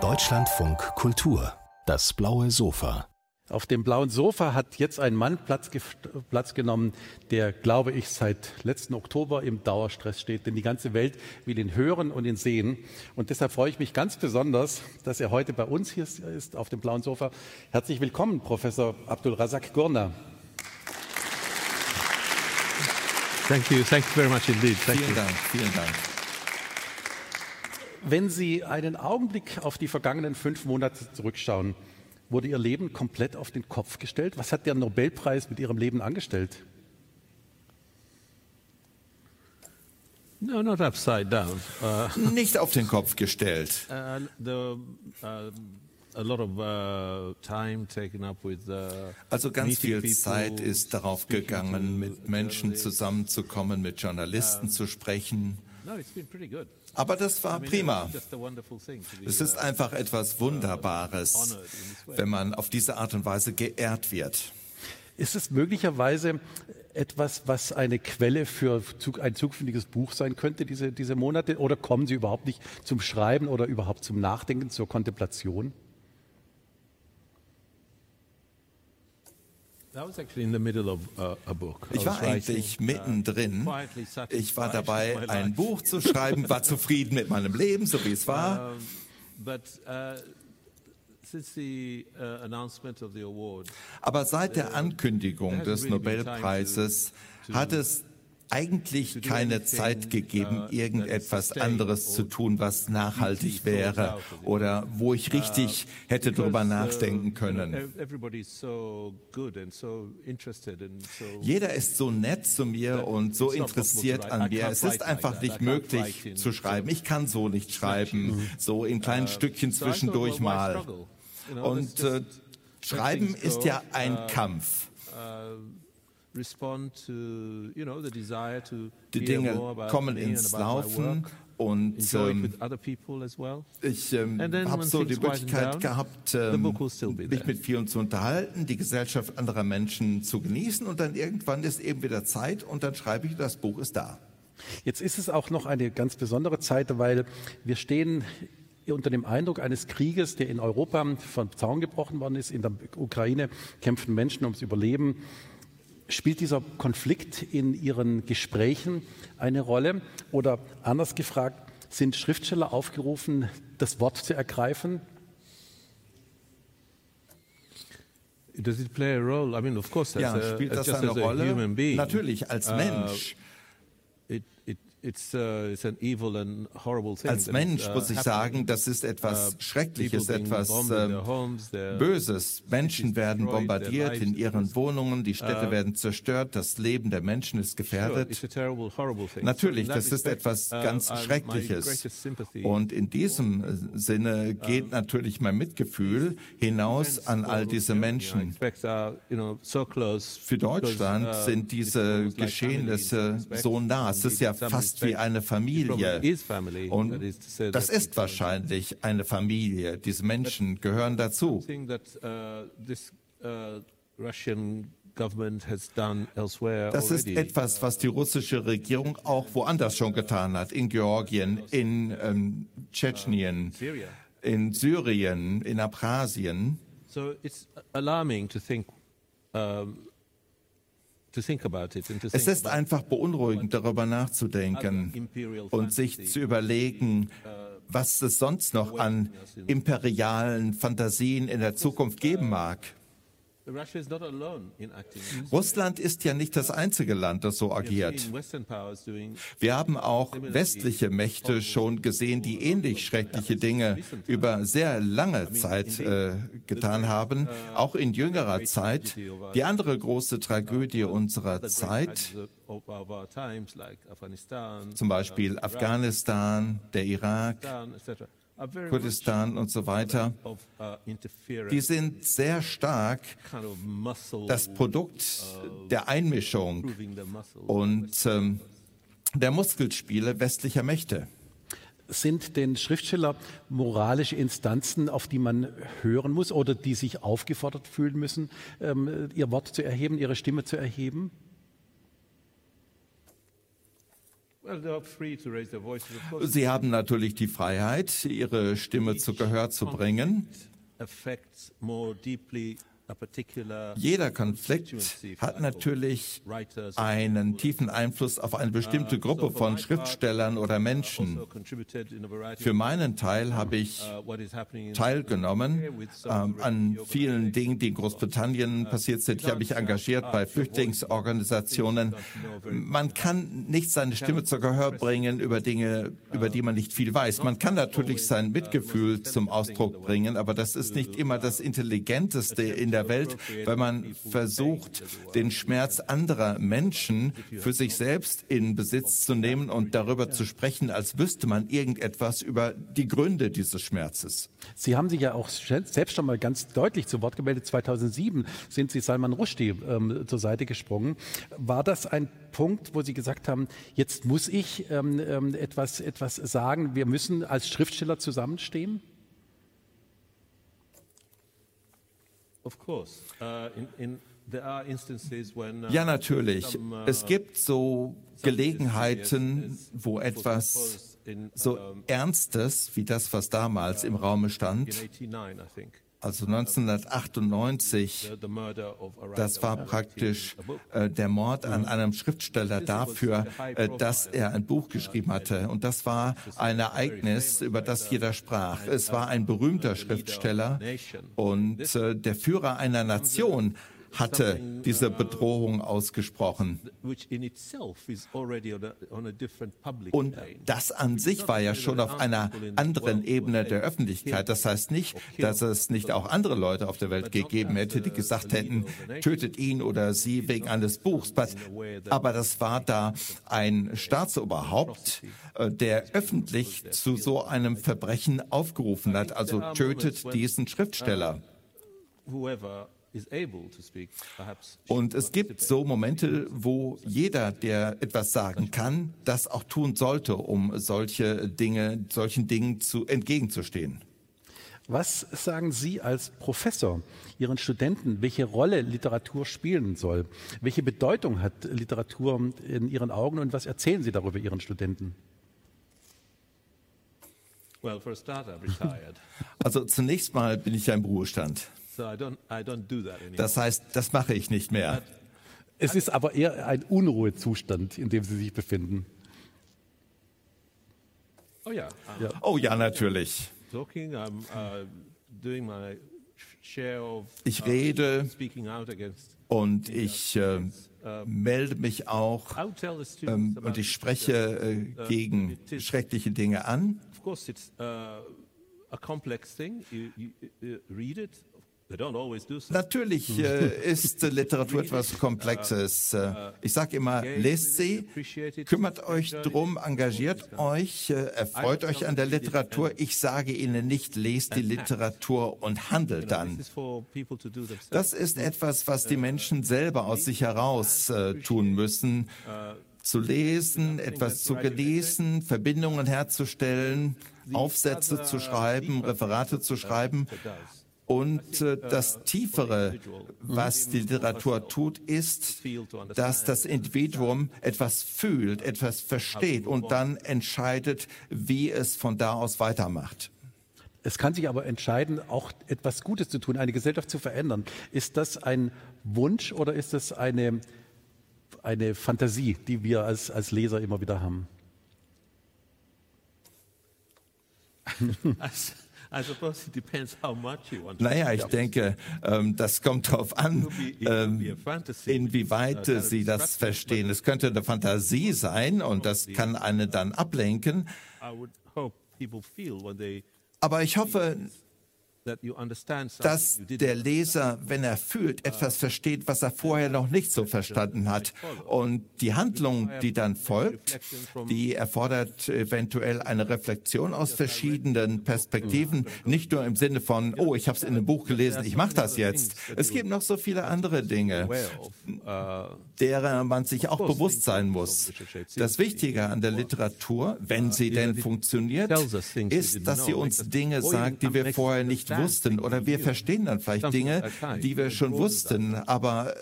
Deutschlandfunk Kultur, das blaue Sofa. Auf dem blauen Sofa hat jetzt ein Mann Platz, Platz, genommen, der, glaube ich, seit letzten Oktober im Dauerstress steht. Denn die ganze Welt will ihn hören und ihn sehen. Und deshalb freue ich mich ganz besonders, dass er heute bei uns hier ist, auf dem blauen Sofa. Herzlich willkommen, Professor Abdul Razak Gurna. Thank you. Thank you very much indeed. Thank vielen you. Dank. Vielen Dank. Wenn Sie einen Augenblick auf die vergangenen fünf Monate zurückschauen, wurde Ihr Leben komplett auf den Kopf gestellt? Was hat der Nobelpreis mit Ihrem Leben angestellt? No, not upside down. Uh, Nicht auf den Kopf gestellt. Uh, the, uh, also ganz viel Zeit ist darauf gegangen, mit Menschen zusammenzukommen, mit Journalisten zu sprechen. Aber das war prima. Es ist einfach etwas Wunderbares, wenn man auf diese Art und Weise geehrt wird. Ist es möglicherweise etwas, was eine Quelle für ein zukünftiges Buch sein könnte, diese, diese Monate? Oder kommen Sie überhaupt nicht zum Schreiben oder überhaupt zum Nachdenken, zur Kontemplation? Ich war eigentlich uh, mittendrin. Ich war dabei, ein Buch zu schreiben, war zufrieden mit meinem Leben, so wie es war. Uh, Aber seit der Ankündigung des Nobelpreises hat es eigentlich keine Zeit gegeben, uh, irgendetwas anderes zu tun, was nachhaltig wäre oder wo ich uh, richtig hätte darüber uh, nachdenken können. Jeder ist so nett zu mir und so interessiert an mir. Es ist einfach nicht möglich zu schreiben. Ich kann so nicht schreiben, so in kleinen Stückchen zwischendurch mal. Und äh, Schreiben ist ja ein Kampf. Die Dinge kommen ins Laufen und ähm, ich ähm, habe so die Möglichkeit gehabt, ähm, mich mit vielen zu unterhalten, die Gesellschaft anderer Menschen zu genießen und dann irgendwann ist eben wieder Zeit und dann schreibe ich, das Buch ist da. Jetzt ist es auch noch eine ganz besondere Zeit, weil wir stehen unter dem Eindruck eines Krieges, der in Europa vom Zaun gebrochen worden ist. In der Ukraine kämpfen Menschen ums Überleben. Spielt dieser Konflikt in Ihren Gesprächen eine Rolle? Oder anders gefragt, sind Schriftsteller aufgerufen, das Wort zu ergreifen? Does it play a role? I mean, of course, ja, spielt das eine Rolle? Natürlich, als uh, Mensch. Uh, Als Mensch uh, muss ich sagen, das ist etwas uh, Schreckliches, etwas ähm, Böses. Menschen werden bombardiert in ihren Wohnungen, die Städte werden zerstört, das Leben der Menschen ist gefährdet. Natürlich, das ist etwas ganz Schreckliches. Und in diesem äh, Sinne geht natürlich mein Mitgefühl hinaus an all diese Menschen. Für Deutschland sind diese Geschehnisse so nah. Es ist ja fast ist wie eine Familie. Und das ist wahrscheinlich eine Familie. Diese Menschen gehören dazu. Uh, uh, das ist etwas, was die russische Regierung auch woanders schon getan hat, in Georgien, in ähm, Tschetschenien, in Syrien, in Abchasien. So it's alarming to think um, es ist einfach beunruhigend, darüber nachzudenken und sich zu überlegen, was es sonst noch an imperialen Fantasien in der Zukunft geben mag. Russland ist ja nicht das einzige Land, das so agiert. Wir haben auch westliche Mächte schon gesehen, die ähnlich schreckliche Dinge über sehr lange Zeit äh, getan haben, uh, auch in jüngerer Zeit. Die andere große Tragödie uh, unserer Zeit, zum Beispiel Afghanistan, der Irak, Kurdistan und so weiter, die sind sehr stark das Produkt der Einmischung und ähm, der Muskelspiele westlicher Mächte. Sind denn Schriftsteller moralische Instanzen, auf die man hören muss oder die sich aufgefordert fühlen müssen, ähm, ihr Wort zu erheben, ihre Stimme zu erheben? Sie haben natürlich die Freiheit, ihre Stimme zu Gehör zu bringen. Jeder Konflikt hat natürlich einen tiefen Einfluss auf eine bestimmte Gruppe von Schriftstellern oder Menschen. Für meinen Teil habe ich teilgenommen ähm, an vielen Dingen, die in Großbritannien passiert sind. Ich habe mich engagiert bei Flüchtlingsorganisationen. Man kann nicht seine Stimme zur Gehör bringen über Dinge, über die man nicht viel weiß. Man kann natürlich sein Mitgefühl zum Ausdruck bringen, aber das ist nicht immer das Intelligenteste in der Welt, wenn man versucht, den Schmerz anderer Menschen für sich selbst in Besitz zu nehmen und darüber zu sprechen, als wüsste man irgendetwas über die Gründe dieses Schmerzes. Sie haben sich ja auch selbst schon mal ganz deutlich zu Wort gemeldet. 2007 sind Sie Salman Rushdie ähm, zur Seite gesprungen. War das ein Punkt, wo Sie gesagt haben, jetzt muss ich ähm, ähm etwas, etwas sagen, wir müssen als Schriftsteller zusammenstehen? Uh, uh, ja, natürlich. Uh, es gibt so Gelegenheiten, wo etwas so Ernstes wie das, was damals im Raume stand, also 1998, das war praktisch äh, der Mord an einem Schriftsteller dafür, äh, dass er ein Buch geschrieben hatte. Und das war ein Ereignis, über das jeder sprach. Es war ein berühmter Schriftsteller und äh, der Führer einer Nation hatte diese Bedrohung ausgesprochen. Und das an sich war ja schon auf einer anderen Ebene der Öffentlichkeit. Das heißt nicht, dass es nicht auch andere Leute auf der Welt gegeben hätte, die gesagt hätten, tötet ihn oder sie wegen eines Buchs. Aber das war da ein Staatsoberhaupt, äh, der öffentlich zu so einem Verbrechen aufgerufen hat. Also tötet diesen Schriftsteller. Und es gibt so Momente, wo jeder, der etwas sagen kann, das auch tun sollte, um solche Dinge, solchen Dingen zu, entgegenzustehen. Was sagen Sie als Professor Ihren Studenten, welche Rolle Literatur spielen soll? Welche Bedeutung hat Literatur in Ihren Augen und was erzählen Sie darüber Ihren Studenten? Also zunächst mal bin ich ja im Ruhestand. Das heißt, das mache ich nicht mehr. Es ist aber eher ein Unruhezustand, in dem Sie sich befinden. Oh ja. ja. Oh ja, natürlich. Uh, ich uh, rede und ich äh, melde mich auch ähm, und ich spreche äh, uh, gegen schreckliche Dinge an. Of course, it's uh, a complex thing. You, you, you read it, Natürlich äh, ist Literatur etwas Komplexes. Äh, ich sage immer, lest sie, kümmert euch drum, engagiert euch, äh, erfreut euch an der Literatur. Ich sage Ihnen nicht, lest die Literatur und handelt dann. Das ist etwas, was die Menschen selber aus sich heraus äh, tun müssen. Zu lesen, etwas zu genießen, Verbindungen herzustellen, Aufsätze zu schreiben, Referate zu schreiben. Und äh, das Tiefere, was die Literatur tut, ist, dass das Individuum etwas fühlt, etwas versteht und dann entscheidet, wie es von da aus weitermacht. Es kann sich aber entscheiden, auch etwas Gutes zu tun, eine Gesellschaft zu verändern. Ist das ein Wunsch oder ist das eine, eine Fantasie, die wir als, als Leser immer wieder haben? Naja, ich denke, ähm, das kommt darauf an, ähm, inwieweit Sie das verstehen. Es könnte eine Fantasie sein und das kann eine dann ablenken. Aber ich hoffe, dass der Leser, wenn er fühlt, etwas versteht, was er vorher noch nicht so verstanden hat. Und die Handlung, die dann folgt, die erfordert eventuell eine Reflexion aus verschiedenen Perspektiven, nicht nur im Sinne von, oh, ich habe es in einem Buch gelesen, ich mache das jetzt. Es gibt noch so viele andere Dinge, derer man sich auch bewusst sein muss. Das Wichtige an der Literatur, wenn sie denn funktioniert, ist, dass sie uns Dinge sagt, die wir vorher nicht wussten oder wir verstehen dann vielleicht Dinge, die wir schon wussten, aber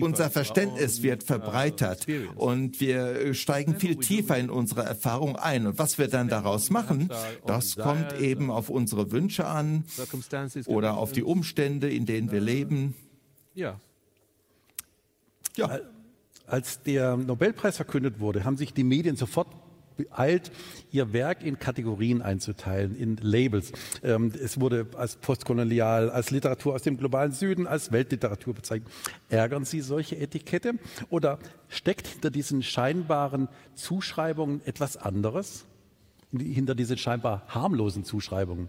unser Verständnis wird verbreitert und wir steigen viel tiefer in unsere Erfahrung ein. Und was wir dann daraus machen, das kommt eben auf unsere Wünsche an oder auf die Umstände, in denen wir leben. Ja. Ja. Als der Nobelpreis verkündet wurde, haben sich die Medien sofort beeilt, ihr Werk in Kategorien einzuteilen, in Labels. Ähm, es wurde als postkolonial, als Literatur aus dem globalen Süden, als Weltliteratur bezeichnet. Ärgern Sie solche Etikette oder steckt hinter diesen scheinbaren Zuschreibungen etwas anderes? Hinter diesen scheinbar harmlosen Zuschreibungen?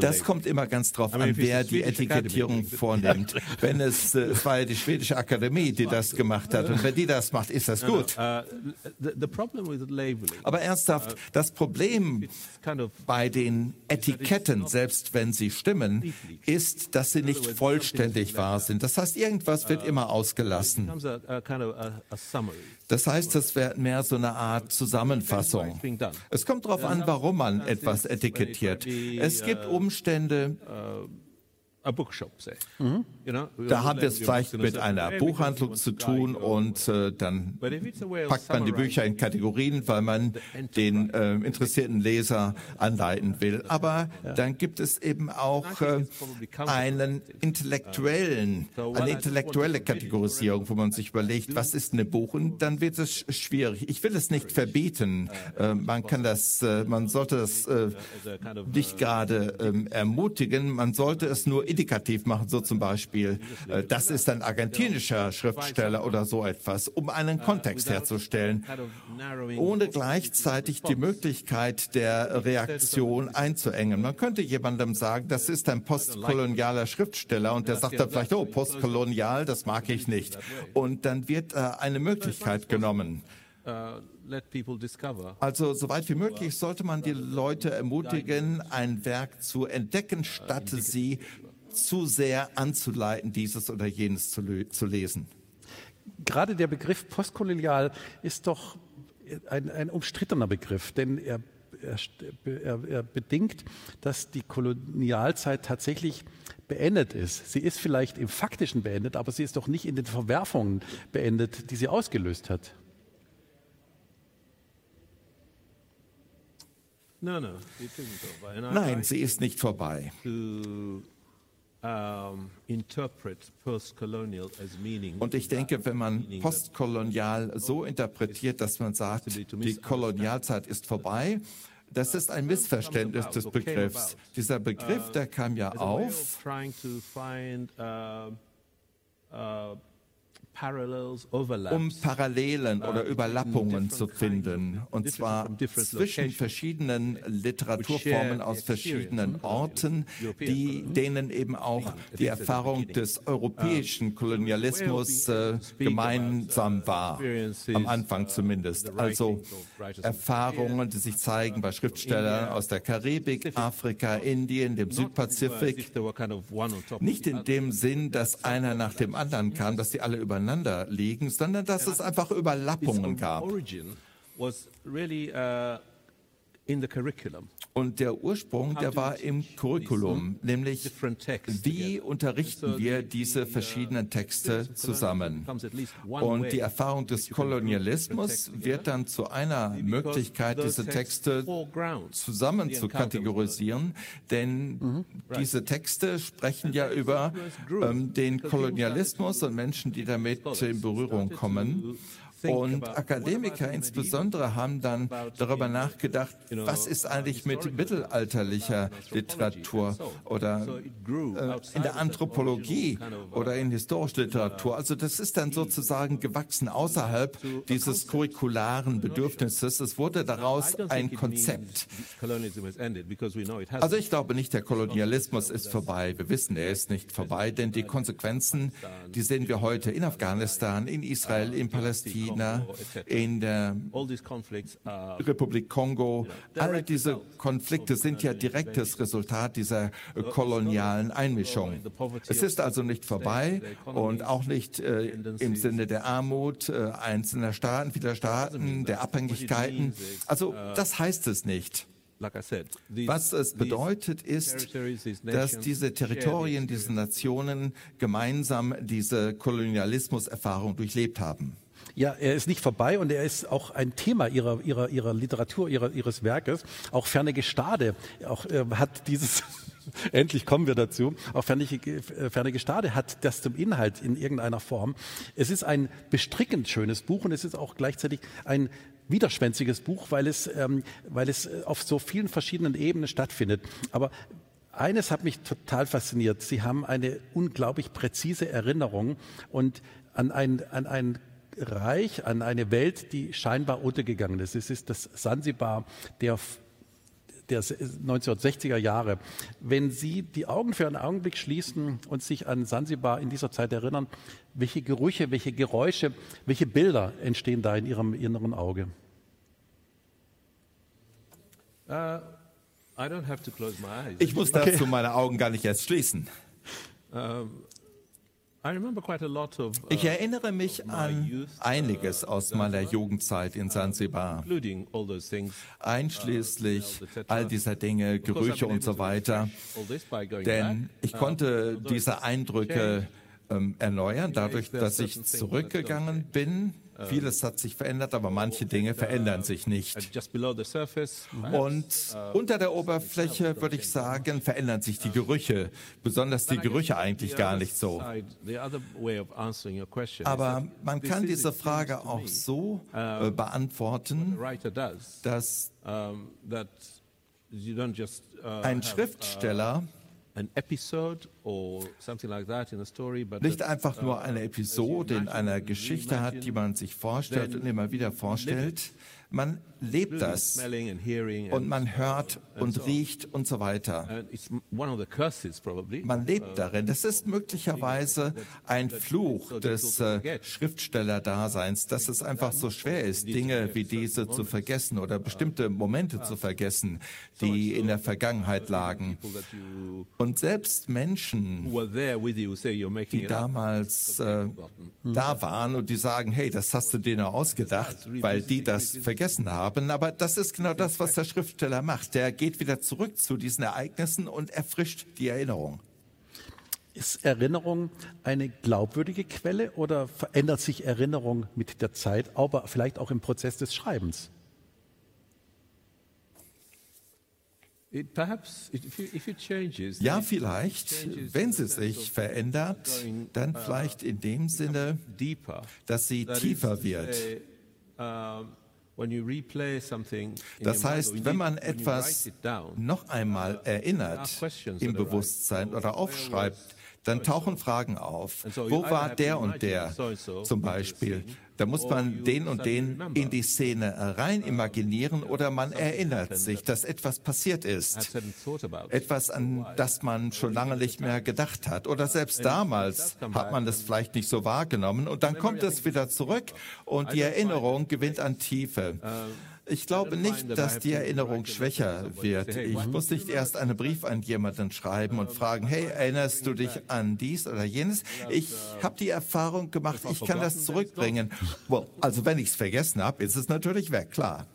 Das kommt immer ganz drauf an, wer die Etikettierung vornimmt. Wenn es, äh, es war ja die schwedische Akademie, die das gemacht hat, und wenn die das macht, ist das gut. Uh, Aber ernsthaft, uh, das Problem bei den Etiketten, selbst wenn sie stimmen, ist, dass sie nicht vollständig wahr sind. Das heißt, irgendwas wird uh, immer ausgelassen. Das heißt, das wäre mehr so eine Art Zusammenfassung. Es kommt darauf an, warum man etwas etikettiert. Es gibt Umstände, Mhm. Da haben wir es vielleicht mit einer Buchhandlung zu tun und äh, dann packt man die Bücher in Kategorien, weil man den äh, interessierten Leser anleiten will. Aber dann gibt es eben auch äh, einen intellektuellen, eine intellektuelle Kategorisierung, wo man sich überlegt, was ist eine Buch? Und dann wird es schwierig. Ich will es nicht verbieten. Äh, man kann das, äh, man sollte das äh, nicht gerade ähm, ermutigen. Man sollte es nur indikativ machen, so zum Beispiel, äh, das ist ein argentinischer Schriftsteller oder so etwas, um einen Kontext herzustellen, ohne gleichzeitig die Möglichkeit der Reaktion einzuengen. Man könnte jemandem sagen, das ist ein postkolonialer Schriftsteller und der sagt dann vielleicht, oh, postkolonial, das mag ich nicht. Und dann wird äh, eine Möglichkeit genommen. Also soweit wie möglich sollte man die Leute ermutigen, ein Werk zu entdecken, statt sie zu sehr anzuleiten, dieses oder jenes zu, zu lesen. Gerade der Begriff postkolonial ist doch ein, ein umstrittener Begriff, denn er, er, er bedingt, dass die Kolonialzeit tatsächlich beendet ist. Sie ist vielleicht im faktischen beendet, aber sie ist doch nicht in den Verwerfungen beendet, die sie ausgelöst hat. Nein, sie ist nicht vorbei. Und ich denke, wenn man postkolonial so interpretiert, dass man sagt, die Kolonialzeit ist vorbei, das ist ein Missverständnis des Begriffs. Dieser Begriff, der kam ja auf, um Parallelen oder Überlappungen zu finden, und zwar zwischen verschiedenen Literaturformen aus verschiedenen Orten, die, denen eben auch die Erfahrung des europäischen Kolonialismus äh, gemeinsam war, am Anfang zumindest. Also Erfahrungen, die sich zeigen bei Schriftstellern aus der Karibik, Afrika, Indien, dem Südpazifik. Nicht in dem Sinn, dass einer nach dem anderen kam, dass die alle übereinander übereinander liegen, sondern dass es einfach Überlappungen gab. Und der Ursprung, der war im Curriculum, nämlich wie unterrichten wir diese verschiedenen Texte zusammen. Und die Erfahrung des Kolonialismus wird dann zu einer Möglichkeit, diese Texte zusammen zu kategorisieren, denn mhm. diese Texte sprechen ja über ähm, den Kolonialismus und Menschen, die damit in Berührung kommen. Und Akademiker insbesondere haben dann darüber nachgedacht, was ist eigentlich mit mittelalterlicher Literatur oder äh, in der Anthropologie oder in historischer Literatur. Also das ist dann sozusagen gewachsen außerhalb dieses curricularen Bedürfnisses. Es wurde daraus ein Konzept. Also ich glaube nicht, der Kolonialismus ist vorbei. Wir wissen, er ist nicht vorbei, denn die Konsequenzen, die sehen wir heute in Afghanistan, in Israel, in Palästina, China, in der Republik Kongo. All diese Konflikte sind ja direktes Resultat dieser kolonialen Einmischung. Es ist also nicht vorbei und auch nicht äh, im Sinne der Armut äh, einzelner Staaten, vieler Staaten, der Abhängigkeiten. Also das heißt es nicht. Was es bedeutet, ist, dass diese Territorien, diese Nationen gemeinsam diese Kolonialismuserfahrung durchlebt haben. Ja, er ist nicht vorbei und er ist auch ein Thema ihrer, ihrer, ihrer Literatur, ihrer, ihres Werkes. Auch Ferne Gestade auch, äh, hat dieses Endlich kommen wir dazu. Auch Ferne, äh, Ferne Gestade hat das zum Inhalt in irgendeiner Form. Es ist ein bestrickend schönes Buch und es ist auch gleichzeitig ein widerschwänziges Buch, weil es, ähm, weil es äh, auf so vielen verschiedenen Ebenen stattfindet. Aber eines hat mich total fasziniert. Sie haben eine unglaublich präzise Erinnerung und an ein, an ein Reich, an eine Welt, die scheinbar untergegangen ist. Es ist das Sansibar der der 1960er Jahre. Wenn Sie die Augen für einen Augenblick schließen und sich an Sansibar in dieser Zeit erinnern, welche Gerüche, welche Geräusche, welche Bilder entstehen da in Ihrem inneren Auge? Uh, ich muss dazu okay. meine Augen gar nicht erst schließen. Um, ich uh, erinnere mich an einiges uh, aus meiner Jugendzeit in Zanzibar, einschließlich all dieser Dinge, Gerüche und so weiter. Denn ich konnte diese Eindrücke ähm, erneuern, dadurch, dass ich zurückgegangen bin Vieles hat sich verändert, aber manche Dinge verändern sich nicht. Und unter der Oberfläche, würde ich sagen, verändern sich die Gerüche, besonders die Gerüche eigentlich gar nicht so. Aber man kann diese Frage auch so äh, beantworten, dass ein Schriftsteller nicht einfach nur eine Episode in einer Geschichte hat, die man sich vorstellt und immer wieder vorstellt, man lebt das und man hört und riecht und so weiter. Man lebt darin. Das ist möglicherweise ein Fluch des äh, Schriftstellerdaseins, dass es einfach so schwer ist, Dinge wie diese zu vergessen oder bestimmte Momente zu vergessen, die in der Vergangenheit lagen. Und selbst Menschen, die damals äh, da waren und die sagen, hey, das hast du dir nur ausgedacht, weil die das vergessen vergessen haben. Aber das ist genau das, was der Schriftsteller macht. Der geht wieder zurück zu diesen Ereignissen und erfrischt die Erinnerung. Ist Erinnerung eine glaubwürdige Quelle oder verändert sich Erinnerung mit der Zeit, aber vielleicht auch im Prozess des Schreibens? Ja, vielleicht, wenn sie sich verändert, dann uh, vielleicht in dem Sinne, dass sie tiefer wird. Das heißt, wenn man etwas noch einmal erinnert im Bewusstsein oder aufschreibt, dann tauchen Fragen auf. Wo war der und der zum Beispiel? Da muss man den und den in die Szene rein imaginieren oder man erinnert sich, dass etwas passiert ist. Etwas, an das man schon lange nicht mehr gedacht hat. Oder selbst damals hat man das vielleicht nicht so wahrgenommen und dann kommt es wieder zurück und die Erinnerung gewinnt an Tiefe. Ich glaube nicht, dass die Erinnerung schwächer wird. Ich muss nicht erst einen Brief an jemanden schreiben und fragen, hey, erinnerst du dich an dies oder jenes? Ich habe die Erfahrung gemacht, ich kann das zurückbringen. Well, also wenn ich es vergessen habe, ist es natürlich weg, klar.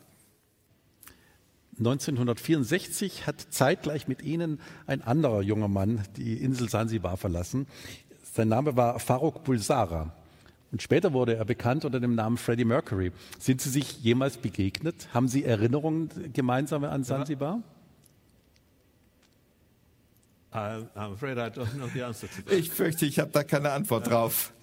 1964 hat zeitgleich mit Ihnen ein anderer junger Mann die Insel Sansibar verlassen. Sein Name war Faruk Bulsara. Und später wurde er bekannt unter dem Namen Freddie Mercury. Sind Sie sich jemals begegnet? Haben Sie Erinnerungen gemeinsam an Sansibar? Ich fürchte, ich habe da keine Antwort drauf.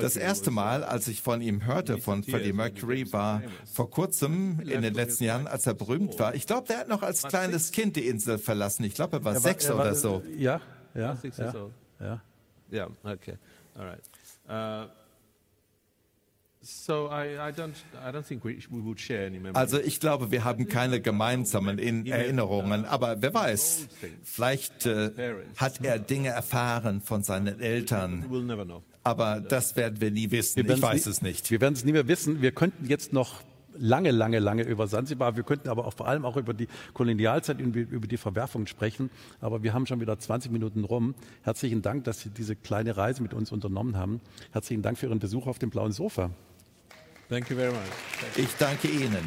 Das erste Mal, als ich von ihm hörte, von Freddie Mercury, war vor kurzem in den letzten Jahren, als er berühmt war. Ich glaube, der hat noch als kleines Kind die Insel verlassen. Ich glaube, er war, er war sechs er war, oder so. Ja, ja, ja. Ja, ja okay. All right. Uh, so I, I don't, I don't think we, we would share any also ich glaube, wir haben keine gemeinsamen in Erinnerungen, aber wer weiß, vielleicht äh, hat er Dinge erfahren von seinen Eltern. Aber das werden wir nie wissen. Ich weiß es nicht. Wir werden es nie mehr wissen. Wir könnten jetzt noch lange, lange, lange über Sansibar. Wir könnten aber auch vor allem auch über die Kolonialzeit und über die Verwerfungen sprechen. Aber wir haben schon wieder 20 Minuten rum. Herzlichen Dank, dass Sie diese kleine Reise mit uns unternommen haben. Herzlichen Dank für Ihren Besuch auf dem blauen Sofa. Thank you very much. Ich danke Ihnen.